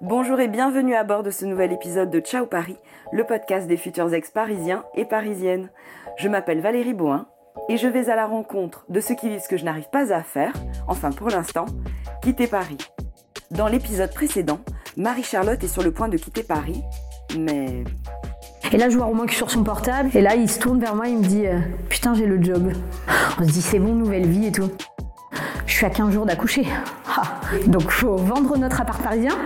Bonjour et bienvenue à bord de ce nouvel épisode de Ciao Paris, le podcast des futurs ex-parisiens et parisiennes. Je m'appelle Valérie Boin et je vais à la rencontre de ceux qui vivent ce que je n'arrive pas à faire, enfin pour l'instant, quitter Paris. Dans l'épisode précédent, Marie-Charlotte est sur le point de quitter Paris, mais... Et là, je vois Romain qui sur son portable. Et là, il se tourne vers moi, il me dit euh, Putain, j'ai le job. On se dit C'est bon, nouvelle vie et tout. Je suis à 15 jours d'accoucher. Ah. Donc, faut vendre notre appart parisien,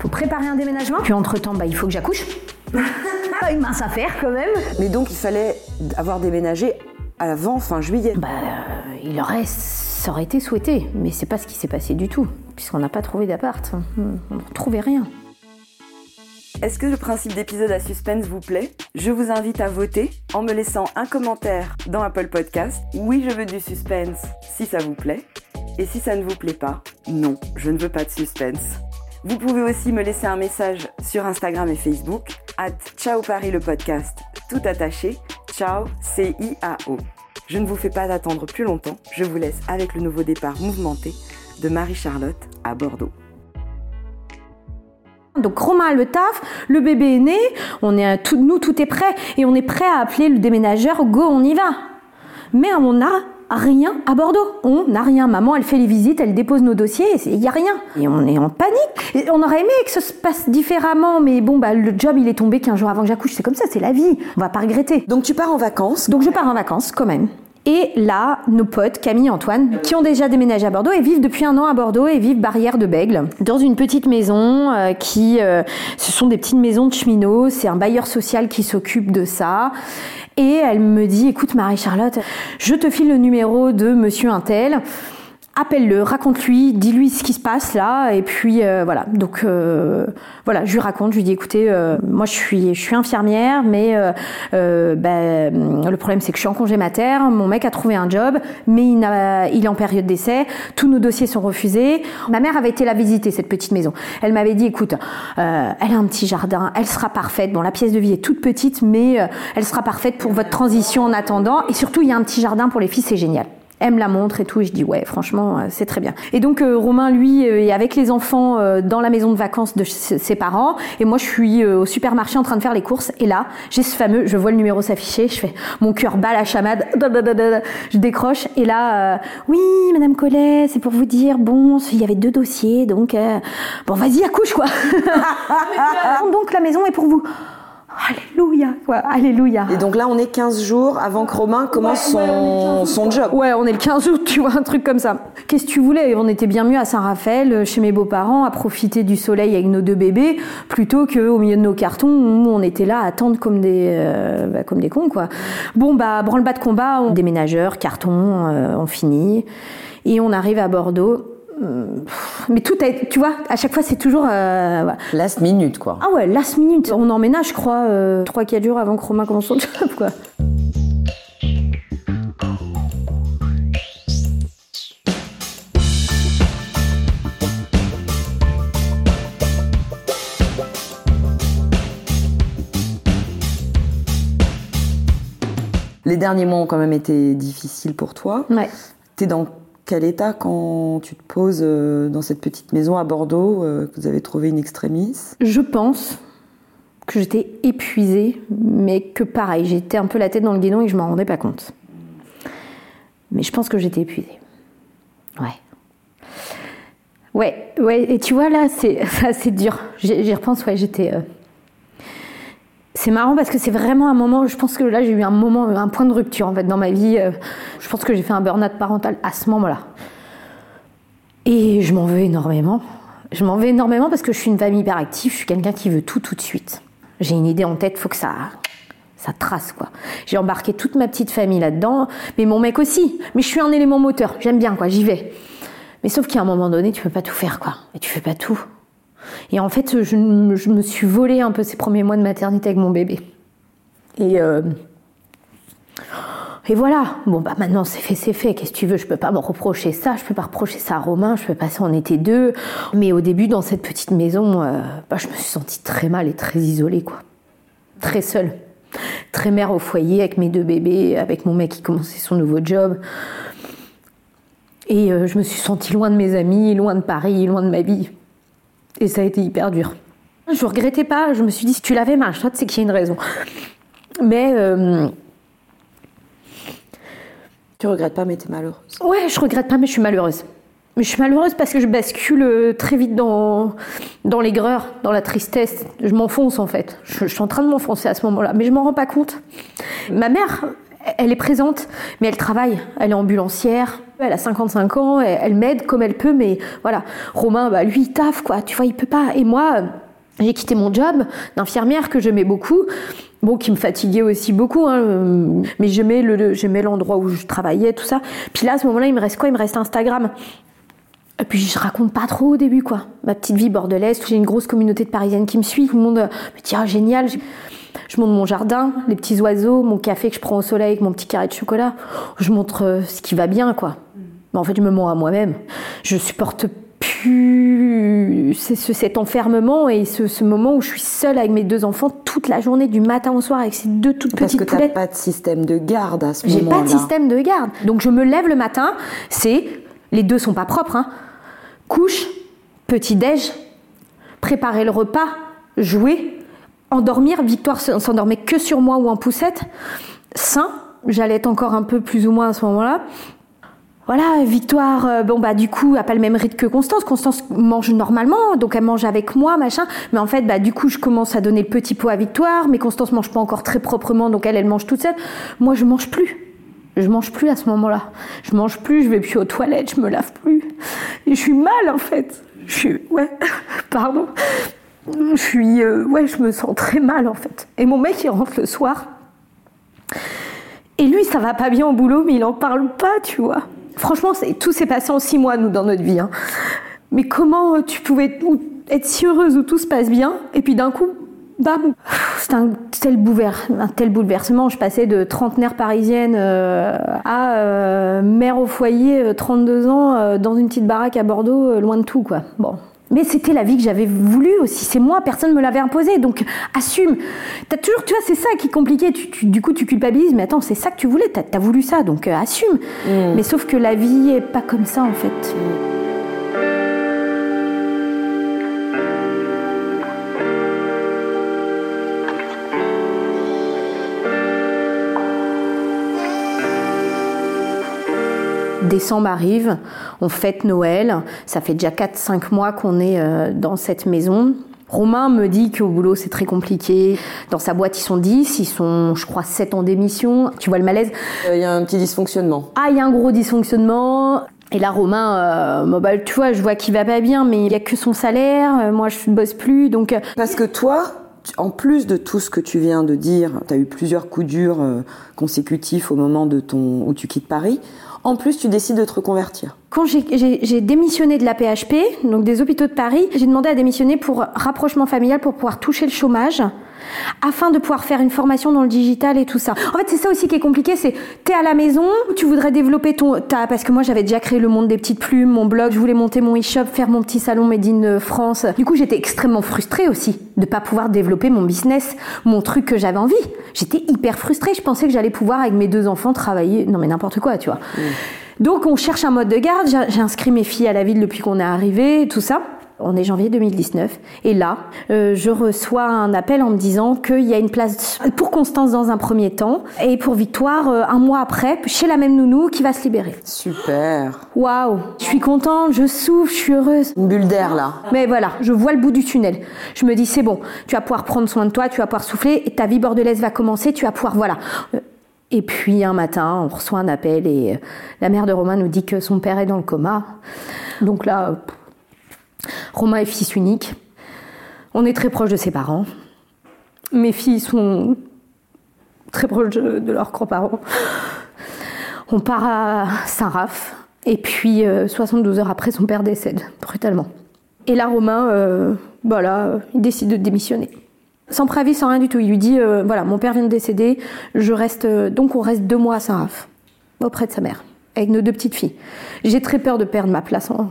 faut préparer un déménagement. Puis, entre-temps, bah, il faut que j'accouche. Une mince affaire, quand même. Mais donc il fallait avoir déménagé avant fin juillet. Bah, euh, il aurait, ça aurait été souhaité, mais c'est pas ce qui s'est passé du tout, puisqu'on n'a pas trouvé d'appart. On n'a trouvé rien. Est-ce que le principe d'épisode à suspense vous plaît? Je vous invite à voter en me laissant un commentaire dans Apple Podcast. Oui, je veux du suspense si ça vous plaît. Et si ça ne vous plaît pas, non, je ne veux pas de suspense. Vous pouvez aussi me laisser un message sur Instagram et Facebook, at Ciao Paris le podcast, tout attaché, ciao C-I-A-O. Je ne vous fais pas attendre plus longtemps, je vous laisse avec le nouveau départ mouvementé de Marie-Charlotte à Bordeaux. Donc Romain a le taf, le bébé est né, on est tout, nous tout est prêt et on est prêt à appeler le déménageur, go on y va. Mais on n'a rien à Bordeaux, on n'a rien. Maman elle fait les visites, elle dépose nos dossiers, il n'y a rien. Et on est en panique. Et on aurait aimé que ça se passe différemment, mais bon bah le job il est tombé 15 jours avant que j'accouche, c'est comme ça, c'est la vie, on va pas regretter. Donc tu pars en vacances Donc je pars en vacances quand même. Et là, nos potes, Camille et Antoine, qui ont déjà déménagé à Bordeaux et vivent depuis un an à Bordeaux et vivent barrière de Bègle, dans une petite maison euh, qui, euh, ce sont des petites maisons de cheminots. C'est un bailleur social qui s'occupe de ça. Et elle me dit, écoute Marie-Charlotte, je te file le numéro de Monsieur Intel appelle-le, raconte-lui, dis-lui ce qui se passe là, et puis euh, voilà. Donc euh, voilà, je lui raconte, je lui dis écoutez, euh, moi je suis, je suis infirmière, mais ben, le problème c'est que je suis en congé mater, mon mec a trouvé un job, mais il, il est en période d'essai, tous nos dossiers sont refusés. Ma mère avait été la visiter cette petite maison. Elle m'avait dit écoute, elle a un petit jardin, elle sera parfaite. Bon, la pièce de vie est toute petite, mais elle sera parfaite pour votre transition en attendant, et surtout il y a un petit jardin pour les filles, c'est génial elle me la montre et tout, et je dis ouais, franchement, euh, c'est très bien. Et donc euh, Romain, lui, euh, est avec les enfants dans la maison de vacances de ses parents, et moi je suis au supermarché en train de faire les courses, et là, j'ai ce fameux, je vois le numéro s'afficher, je fais mon cœur bat la chamade, je décroche, et là, oui, Madame Collet, c'est pour vous dire, bon, il y avait deux dossiers, donc bon, vas-y, accouche quoi. donc la maison est pour vous. Alléluia, quoi, alléluia. Et donc là, on est 15 jours avant que Romain commence son, son job. Ouais, on est le 15 août, tu vois, un truc comme ça. Qu'est-ce que tu voulais? On était bien mieux à Saint-Raphaël, euh, chez mes beaux-parents, à profiter du soleil avec nos deux bébés, plutôt qu'au milieu de nos cartons, où on était là à attendre comme des, euh, bah, comme des cons, quoi. Bon, bah, branle-bas de combat, on... déménageurs, cartons, euh, on finit. Et on arrive à Bordeaux mais tout a, tu vois, à chaque fois c'est toujours euh, last minute quoi. Ah ouais, last minute. On emménage, je crois, euh, 3-4 jours avant que Romain commence son job quoi. Les derniers mois ont quand même été difficiles pour toi. Ouais. T'es dans quel état quand tu te poses euh, dans cette petite maison à Bordeaux euh, que vous avez trouvé une extrémiste? Je pense que j'étais épuisée, mais que pareil, j'étais un peu la tête dans le guidon et je m'en rendais pas compte. Mais je pense que j'étais épuisée. Ouais. Ouais, ouais, et tu vois là, c'est assez dur. J'y repense, ouais, j'étais. Euh, c'est marrant parce que c'est vraiment un moment, je pense que là j'ai eu un moment, un point de rupture en fait dans ma vie. Euh, je pense que j'ai fait un burn-out parental à ce moment-là. Et je m'en veux énormément. Je m'en veux énormément parce que je suis une femme hyperactive, je suis quelqu'un qui veut tout tout de suite. J'ai une idée en tête, faut que ça ça trace quoi. J'ai embarqué toute ma petite famille là-dedans, mais mon mec aussi. Mais je suis un élément moteur, j'aime bien quoi, j'y vais. Mais sauf qu'à un moment donné, tu peux pas tout faire quoi. Et tu fais pas tout. Et en fait, je, me suis volé un peu ces premiers mois de maternité avec mon bébé. Et, euh, et voilà. Bon, bah maintenant c'est fait, c'est fait. Qu'est-ce que tu veux? Je peux pas me reprocher ça. Je peux pas reprocher ça à Romain. Je peux pas ça. On était deux. Mais au début, dans cette petite maison, euh, bah, je me suis sentie très mal et très isolée, quoi. Très seule. Très mère au foyer avec mes deux bébés, avec mon mec qui commençait son nouveau job. Et euh, je me suis sentie loin de mes amis, loin de Paris, loin de ma vie. Et ça a été hyper dur. Je regrettais pas, je me suis dit, si tu l'avais mal, je c'est qu'il y a une raison. Mais. Euh, tu regrettes pas, mais t'es malheureuse. Ouais, je regrette pas, mais je suis malheureuse. Mais je suis malheureuse parce que je bascule euh, très vite dans, dans l'aigreur, dans la tristesse. Je m'enfonce en fait. Je, suis en train de m'enfoncer à ce moment-là, mais je m'en rends pas compte. Ma mère, elle est présente, mais elle travaille. Elle est ambulancière. Elle a 55 ans, elle, m'aide comme elle peut, mais voilà. Romain, bah, lui, il taffe, quoi. Tu vois, il peut pas. Et moi, j'ai quitté mon job d'infirmière que j'aimais beaucoup. Bon, qui me fatiguait aussi beaucoup, hein, mais j'aimais le, j'aimais l'endroit où je travaillais, tout ça. Puis là, à ce moment-là, il me reste quoi? Il me reste Instagram. Et puis je raconte pas trop au début, quoi. Ma petite vie bordelaise, j'ai une grosse communauté de Parisiennes qui me suit, tout le monde me dit ah génial. Je montre mon jardin, les petits oiseaux, mon café que je prends au soleil avec mon petit carré de chocolat. Je montre euh, ce qui va bien, quoi. Mais en fait, je me mens à moi-même. Je supporte plus cet enfermement et ce, moment où je suis seule avec mes deux enfants toute la journée, du matin au soir, avec ces deux toutes petites Parce que t'as pas de système de garde à ce moment-là. J'ai pas de système de garde. Donc je me lève le matin, c'est les deux sont pas propres. Hein. Couche, petit déj, préparer le repas, jouer, endormir. Victoire s'endormait que sur moi ou en poussette. Sain, j'allais être encore un peu plus ou moins à ce moment-là. Voilà, Victoire, euh, bon bah du coup, a pas le même rythme que Constance. Constance mange normalement, donc elle mange avec moi, machin. Mais en fait, bah du coup, je commence à donner le petit pot à Victoire, mais Constance mange pas encore très proprement, donc elle, elle mange toute seule. Moi, je mange plus. Je mange plus à ce moment-là. Je mange plus, je vais plus aux toilettes, je me lave plus. Et je suis mal en fait. Je suis, ouais, pardon. Je suis, euh, ouais, je me sens très mal en fait. Et mon mec, il rentre le soir. Et lui, ça va pas bien au boulot, mais il en parle pas, tu vois. Franchement, tout s'est passé en six mois, nous, dans notre vie. Hein. Mais comment tu pouvais être si heureuse où tout se passe bien, et puis d'un coup, bam C'est un tel, un tel bouleversement. Je passais de trentenaire parisienne euh, à euh, mère au foyer, 32 euh, ans, dans une petite baraque à Bordeaux, loin de tout, quoi. Bon, mais c'était la vie que j'avais voulu aussi. C'est moi, personne ne me l'avait imposé. Donc assume. As toujours, tu vois, c'est ça qui est compliqué. du coup, tu culpabilises. Mais attends, c'est ça que tu voulais. T'as as voulu ça, donc assume. Mm. Mais sauf que la vie est pas comme ça en fait. Mm. Décembre arrive, on fête Noël, ça fait déjà 4-5 mois qu'on est euh, dans cette maison. Romain me dit qu'au boulot c'est très compliqué. Dans sa boîte ils sont 10, ils sont je crois 7 en démission. Tu vois le malaise? Euh, Il y a un petit dysfonctionnement. Ah il y a un gros dysfonctionnement. Et là Romain, euh, bah, tu vois, je vois qu'il va pas bien, mais il y a que son salaire. moi je bosse plus, donc. Parce que toi, en plus de tout ce que tu viens de dire, tu as eu plusieurs coups durs consécutifs au moment de ton où tu quittes Paris. En plus, tu décides de te reconvertir. Quand j'ai démissionné de la PHP, donc des hôpitaux de Paris, j'ai demandé à démissionner pour rapprochement familial pour pouvoir toucher le chômage afin de pouvoir faire une formation dans le digital et tout ça. En fait, c'est ça aussi qui est compliqué, c'est t'es à la maison, tu voudrais développer ton ta, parce que moi j'avais déjà créé le monde des petites plumes, mon blog, je voulais monter mon e-shop, faire mon petit salon Made in France. Du coup, j'étais extrêmement frustrée aussi de pas pouvoir développer mon business, mon truc que j'avais envie. J'étais hyper frustrée, je pensais que j'allais pouvoir avec mes deux enfants travailler, non mais n'importe quoi, tu vois. Donc on cherche un mode de garde, j'ai inscrit mes filles à la ville depuis qu'on est arrivé, tout ça. On est janvier 2019 et là, euh, je reçois un appel en me disant qu'il y a une place pour Constance dans un premier temps et pour Victoire euh, un mois après chez la même nounou qui va se libérer. Super. Waouh, je suis contente, je souffle, je suis heureuse. Une bulle d'air là. Mais voilà, je vois le bout du tunnel. Je me dis c'est bon, tu vas pouvoir prendre soin de toi, tu vas pouvoir souffler et ta vie bordelaise va commencer, tu vas pouvoir voilà. Euh, et puis un matin, on reçoit un appel et la mère de Romain nous dit que son père est dans le coma. Donc là, Romain est fils unique. On est très proche de ses parents. Mes filles sont très proches de, leurs grands-parents. On part à Saint-Raph. Et puis, 72 euh, heures après, son père décède, brutalement. Et là, Romain, euh, voilà, il décide de démissionner. Sans préavis, sans rien du tout. Il lui dit, euh, voilà, mon père vient de décéder, je reste, donc on reste deux mois à Saint-Raph, auprès de sa mère, avec nos deux petites filles. J'ai très peur de perdre ma place en,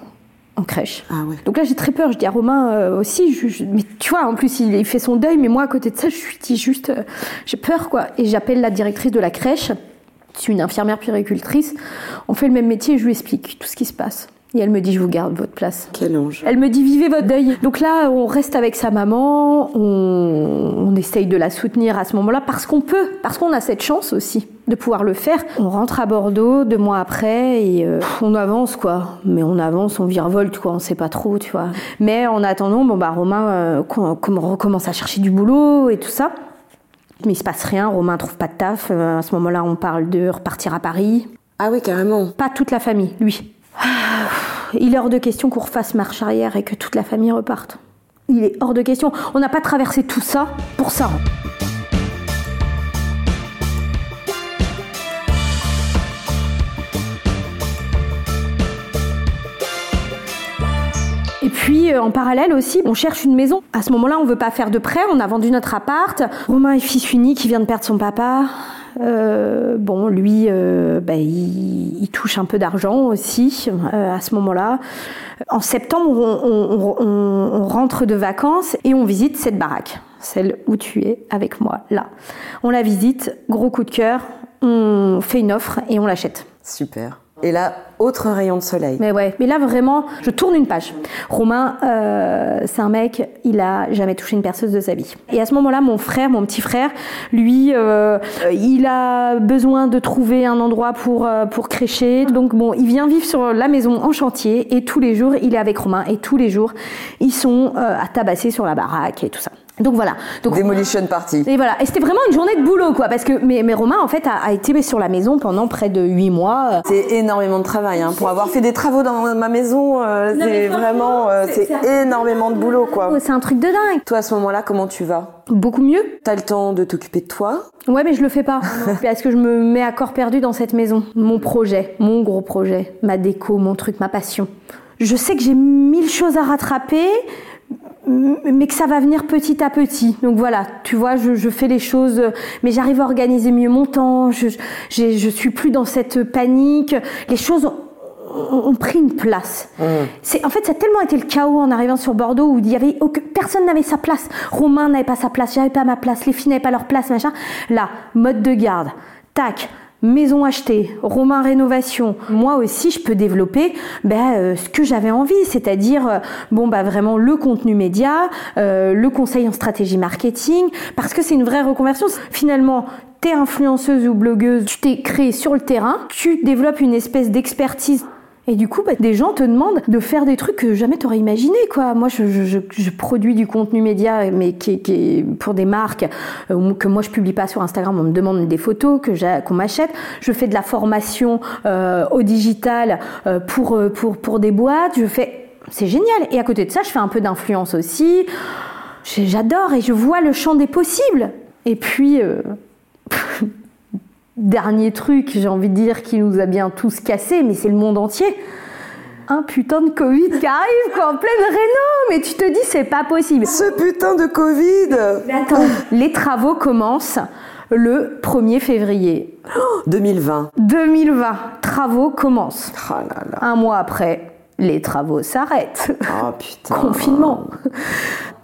en crèche. Ah Donc là, j'ai très peur. Je dis à Romain euh, aussi, je, mais tu vois, en plus, il, fait son deuil, mais moi, à côté de ça, je suis dit juste, euh, j'ai peur, quoi. Et j'appelle la directrice de la crèche, je suis une infirmière puéricultrice. On fait le même métier et je lui explique tout ce qui se passe. Et elle me dit, je vous garde votre place. Quel ange. Elle me dit, vivez votre deuil. Donc là, on reste avec sa maman, on, on essaye de la soutenir à ce moment-là parce qu'on peut, parce qu'on a cette chance aussi de pouvoir le faire. On rentre à Bordeaux deux mois après et euh, on avance quoi. Mais on avance, on virevolte quoi, on sait pas trop, tu vois. Mais en attendant, bon bah Romain euh, com- com- recommence à chercher du boulot et tout ça. Mais il se passe rien, Romain trouve pas de taf. Euh, à ce moment-là, on parle de repartir à Paris. Ah oui, carrément. Pas toute la famille, lui. Il est hors de question qu'on refasse marche arrière et que toute la famille reparte. Il est hors de question. On n'a pas traversé tout ça pour ça. Et puis euh, en parallèle aussi, on cherche une maison. À ce moment-là, on veut pas faire de prêt, on a vendu notre appart. Romain est fils unique, il vient de perdre son papa. Euh, bon, lui, euh, bah, il, touche un peu d'argent aussi euh, à ce moment-là. En septembre, on- on rentre de vacances et on visite cette baraque, celle où tu es avec moi là. On la visite, gros coup de cœur, on fait une offre et on l'achète. Super. Et là, autre rayon de soleil. Mais ouais, mais là vraiment, je tourne une page. Romain, euh, c'est un mec, il a jamais touché une perceuse de sa vie. Et à ce moment-là, mon frère, mon petit frère, lui, euh, il a besoin de trouver un endroit pour euh, pour crécher. Donc bon, il vient vivre sur la maison en chantier et tous les jours, il est avec Romain et tous les jours, ils sont euh, à tabasser sur la baraque et tout ça. Donc voilà. Donc Demolition Party. et voilà, et c'était vraiment une journée de boulot, quoi, parce que mais, mais Romain, en fait, a, a été sur la maison pendant près de huit mois. C'est énormément de travail. Hein. Pour avoir fait des travaux dans ma maison, euh, c'est vraiment euh, c'est- énormément de boulot, quoi. C'est un truc de dingue. Toi, à ce moment-là, comment tu vas? Beaucoup mieux. T'as le temps de t'occuper de toi? Ouais, mais je le fais pas. Parce que je me mets à corps perdu dans cette maison. Mon projet, mon gros projet, ma déco, mon truc, ma passion. Je sais que j'ai mille choses à rattraper, mais que ça va venir petit à petit. Donc voilà, tu vois, je, je fais les choses, mais j'arrive à organiser mieux mon temps. Je, je, je suis plus dans cette panique. Les choses ont, pris une place. C'est en fait ça a tellement été le chaos en arrivant sur Bordeaux où il y avait aucun- personne n'avait sa place. Romain n'avait pas sa place, j'avais pas ma place, les filles n'avaient pas leur place, machin. Là, mode de garde, tac. Maison achetée, Romain rénovation. Moi aussi, je peux développer ben, euh, ce que j'avais envie, c'est-à-dire euh, bon bah vraiment le contenu média, euh, le conseil en stratégie marketing, parce que c'est une vraie reconversion. Finalement, t'es influenceuse ou blogueuse, tu t'es créée sur le terrain, tu développes une espèce d'expertise. Et du coup, bah, des gens te demandent de faire des trucs que jamais t'aurais imaginé, quoi. Moi, je, je, je, produis du contenu média, mais qui, est- qui est pour des marques euh, que moi je publie pas sur Instagram. On me demande des photos que qu'on m'achète. Je fais de la formation euh, au digital euh, pour euh, pour pour des boîtes. Je fais, c'est génial. Et à côté de ça, je fais un peu d'influence aussi. J'adore et je vois le champ des possibles. Et puis. Dernier truc, j'ai envie de dire, qui nous a bien tous cassés, mais c'est le monde entier. Un putain de Covid qui arrive, quoi, en pleine réno, mais tu te dis, c'est pas possible. Ce putain de Covid Mais attends, les travaux commencent le 1er février 2020. 2020. Travaux commencent. Oh là là. Un mois après, les travaux s'arrêtent. Oh putain. Confinement.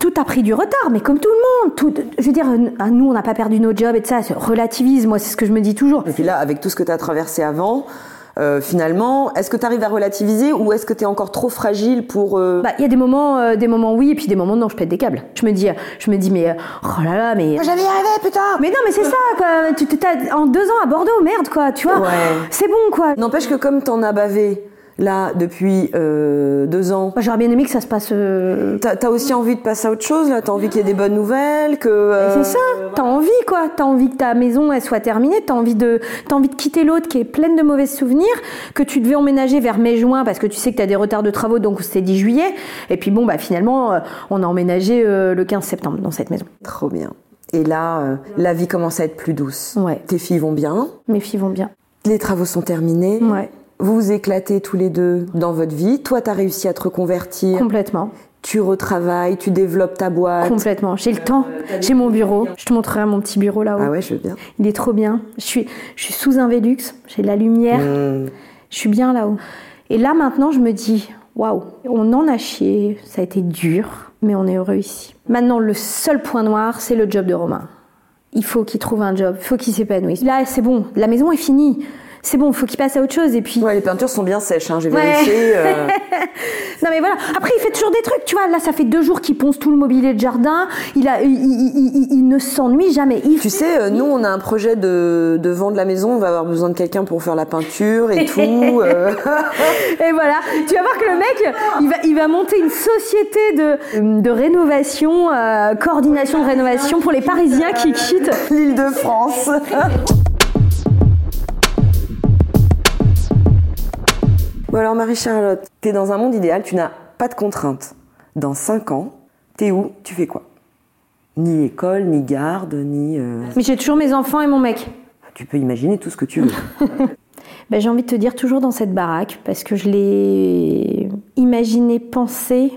Tout a pris du retard, mais comme tout le monde. Tout, je veux dire, euh, nous, on n'a pas perdu nos jobs et tout ça. Relativise, moi, c'est ce que je me dis toujours. Et puis là, avec tout ce que tu as traversé avant, euh, finalement, est-ce que tu arrives à relativiser ou est-ce que tu es encore trop fragile pour... euh, Bah, il y a des moments, euh, des moments oui, et puis des moments non, je pète des câbles. Je me dis, je me dis, mais oh là là, mais J'allais y arriver, putain mais non, mais c'est ça, quoi. Tu t'as en deux ans à Bordeaux, merde, quoi. Tu vois, Ouais. c'est bon, quoi. N'empêche que comme t'en as bavé, là, depuis euh, deux ans, j'aurais bien aimé que ça se passe. euh, t'as as aussi envie de passer à autre chose, là? T'as envie qu'il y ait des bonnes nouvelles, que... euh, C'est ça. T'as envie, quoi. T'as envie que ta maison elle soit terminée. T'as envie de, t'as envie de quitter l'autre qui est pleine de mauvais souvenirs, que tu devais emménager vers mai-juin parce que tu sais que t'as des retards de travaux, donc c'était 10 juillet. Et puis bon, bah finalement, on a emménagé euh, le 15 septembre dans cette maison. Trop bien. Et là, euh, la vie commence à être plus douce. Ouais. Tes filles vont bien, Mes filles vont bien. les travaux sont terminés, Ouais. Vous vous éclatez tous les deux dans votre vie. Toi, t'as réussi à te reconvertir, Complètement. tu retravailles, tu développes ta boîte. Complètement. J'ai le temps. J'ai mon bureau. Je te montrerai mon petit bureau là-haut. Ah ouais, je veux bien. Il est trop bien. Je suis, je suis sous un Velux. J'ai de la lumière. Mmh. Je suis bien là-haut. Et là maintenant, je me dis, waouh, on en a chié. Ça a été dur, mais on est heureux ici. Maintenant, le seul point noir, c'est le job de Romain. Il faut qu'il trouve un job. Il faut qu'il s'épanouisse. Là, c'est bon. La maison est finie. C'est bon, faut qu'il passe à autre chose. Et puis. Ouais, les peintures sont bien sèches, hein, j'ai vérifié. Euh. non mais voilà. Après, il fait toujours des trucs, tu vois. Là, ça fait deux jours qu'il ponce tout le mobilier de jardin. Il a, il, ne s'ennuie jamais. tu sais, euh, nous, on a un projet de, de vendre la maison. On va avoir besoin de quelqu'un pour faire la peinture et tout. Euh. et voilà. Tu vas voir que le mec, il va, il va monter une société de, de rénovation, coordination de rénovation pour les Parisiens qui quittent l'île de France. Bon alors Marie-Charlotte, t'es dans un monde idéal, tu n'as pas de contraintes. Dans 5 ans, t'es où Tu fais quoi? Ni école, ni garde, ni... Euh, Mais j'ai toujours mes enfants et mon mec. Tu peux imaginer tout ce que tu veux. ben, j'ai envie de te dire toujours dans cette baraque, parce que je l'ai imaginé, pensé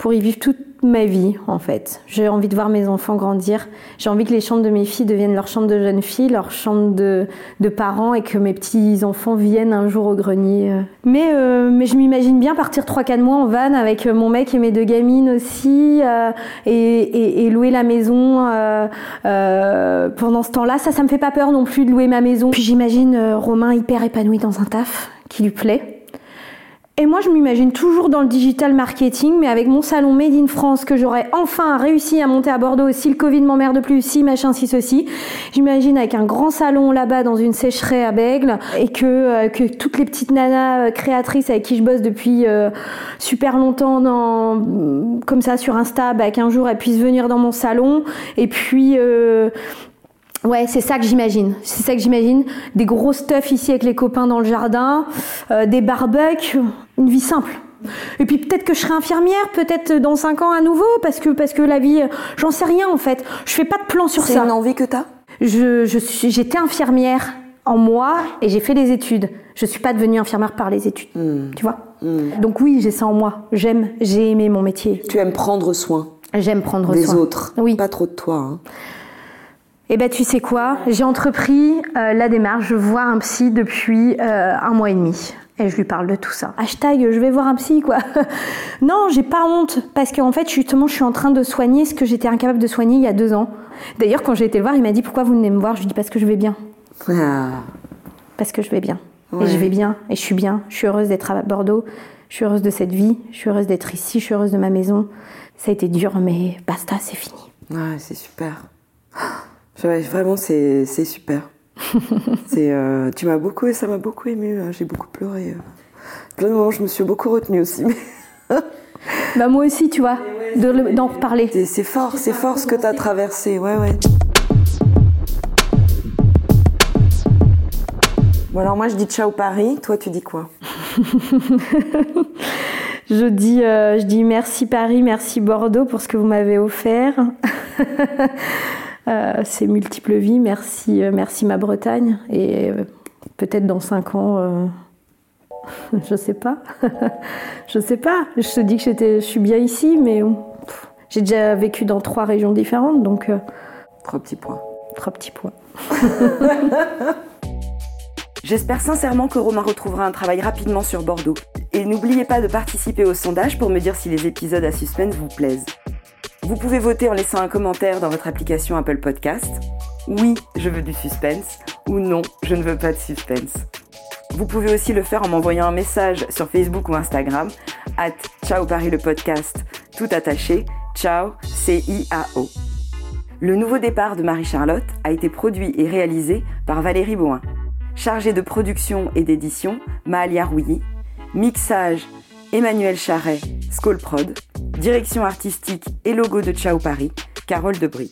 pour y vivre toute ma vie en fait. J'ai envie de voir mes enfants grandir. J'ai envie que les chambres de mes filles deviennent leur chambre de jeunes filles, leur chambre de, de parents et que mes petits enfants viennent un jour au grenier. Mais, euh, mais je m'imagine bien partir 3-4 mois en van avec mon mec et mes deux gamines aussi euh, et, et, louer la maison euh, pendant ce temps-là. Ça, ça me fait pas peur non plus de louer ma maison. Puis j'imagine Romain hyper épanoui dans un taf qui lui plaît et moi, je m'imagine toujours dans le digital marketing, mais avec mon salon Made in France que j'aurais enfin réussi à monter à Bordeaux si le Covid m'emmerde plus, si machin, si ceci. J'imagine avec un grand salon là-bas dans une sécherie à Bègle et que, euh, que toutes les petites nanas euh, créatrices avec qui je bosse depuis euh, super longtemps dans, comme ça sur Insta, bah, qu'un jour elles puissent venir dans mon salon et puis Ouais, c'est ça que j'imagine. C'est ça que j'imagine. Des gros stuff ici avec les copains dans le jardin, euh, des barbecues, une vie simple. Et puis peut-être que je serai infirmière, peut-être dans 5 ans à nouveau, parce que parce que la vie, j'en sais rien en fait. Je fais pas de plan sur ça. C'est une envie que t'as? Je je suis j'étais infirmière en moi et j'ai fait des études. Je suis pas devenue infirmière par les études, hmm. tu vois. Hmm. Donc oui, j'ai ça en moi. J'aime, j'ai aimé mon métier. Tu aimes prendre soin. J'aime prendre soin des autres. Oui. Pas trop de toi. Hein. Eh ben tu sais quoi? J'ai entrepris euh, la démarche. Je vois un psy depuis euh, un mois et demi. Et je lui parle de tout ça. Hashtag, je vais voir un psy, quoi. non, j'ai pas honte. Parce qu'en fait, justement, je suis en train de soigner ce que j'étais incapable de soigner il y a deux ans. D'ailleurs, quand j'ai été le voir, il m'a dit Pourquoi vous venez me voir? Je lui dis Parce que je vais bien. Ah. Parce que je vais bien. Et je vais bien. Et je suis bien. Je suis heureuse d'être à Bordeaux. Je suis heureuse de cette vie. Je suis heureuse d'être ici. Je suis heureuse de ma maison. Ça a été dur, mais basta, c'est fini. Ouais, c'est super. Vraiment, c'est super. c'est, euh, tu m'as beaucoup, ça m'a beaucoup ému. Hein. J'ai beaucoup pleuré. Euh. Plein de moments, je me suis beaucoup retenue aussi. bah moi aussi, tu vois, d'en reparler. C'est fort, c'est fort ce que tu as traversé. Ouais, ouais. Bon alors moi je dis ciao Paris, toi tu dis quoi? Je dis, euh, je dis merci Paris, merci Bordeaux pour ce que vous m'avez offert. Euh, ces multiples vies. Merci, euh, merci ma Bretagne. Et euh, peut-être dans cinq ans, je sais pas. je sais pas. Je te dis que j'étais, je suis bien ici, mais j'ai déjà vécu dans trois régions différentes, donc. trois petits points. Trois petits points. J'espère sincèrement que Romain retrouvera un travail rapidement sur Bordeaux. Et n'oubliez pas de participer au sondage pour me dire si les épisodes à suspense vous plaisent. Vous pouvez voter en laissant un commentaire dans votre application Apple Podcast. Oui, je veux du suspense ou non, je ne veux pas de suspense. Vous pouvez aussi le faire en m'envoyant un message sur Facebook ou Instagram, at Ciao Paris le podcast, tout attaché, ciao, C-I-A-O. Le nouveau départ de Marie-Charlotte a été produit et réalisé par Valérie Boin. Chargée de production et d'édition, Mahalia Rouilly. Mixage, Emmanuel Charret, Prod. Direction artistique et logo de Ciao Paris, Carole Debris.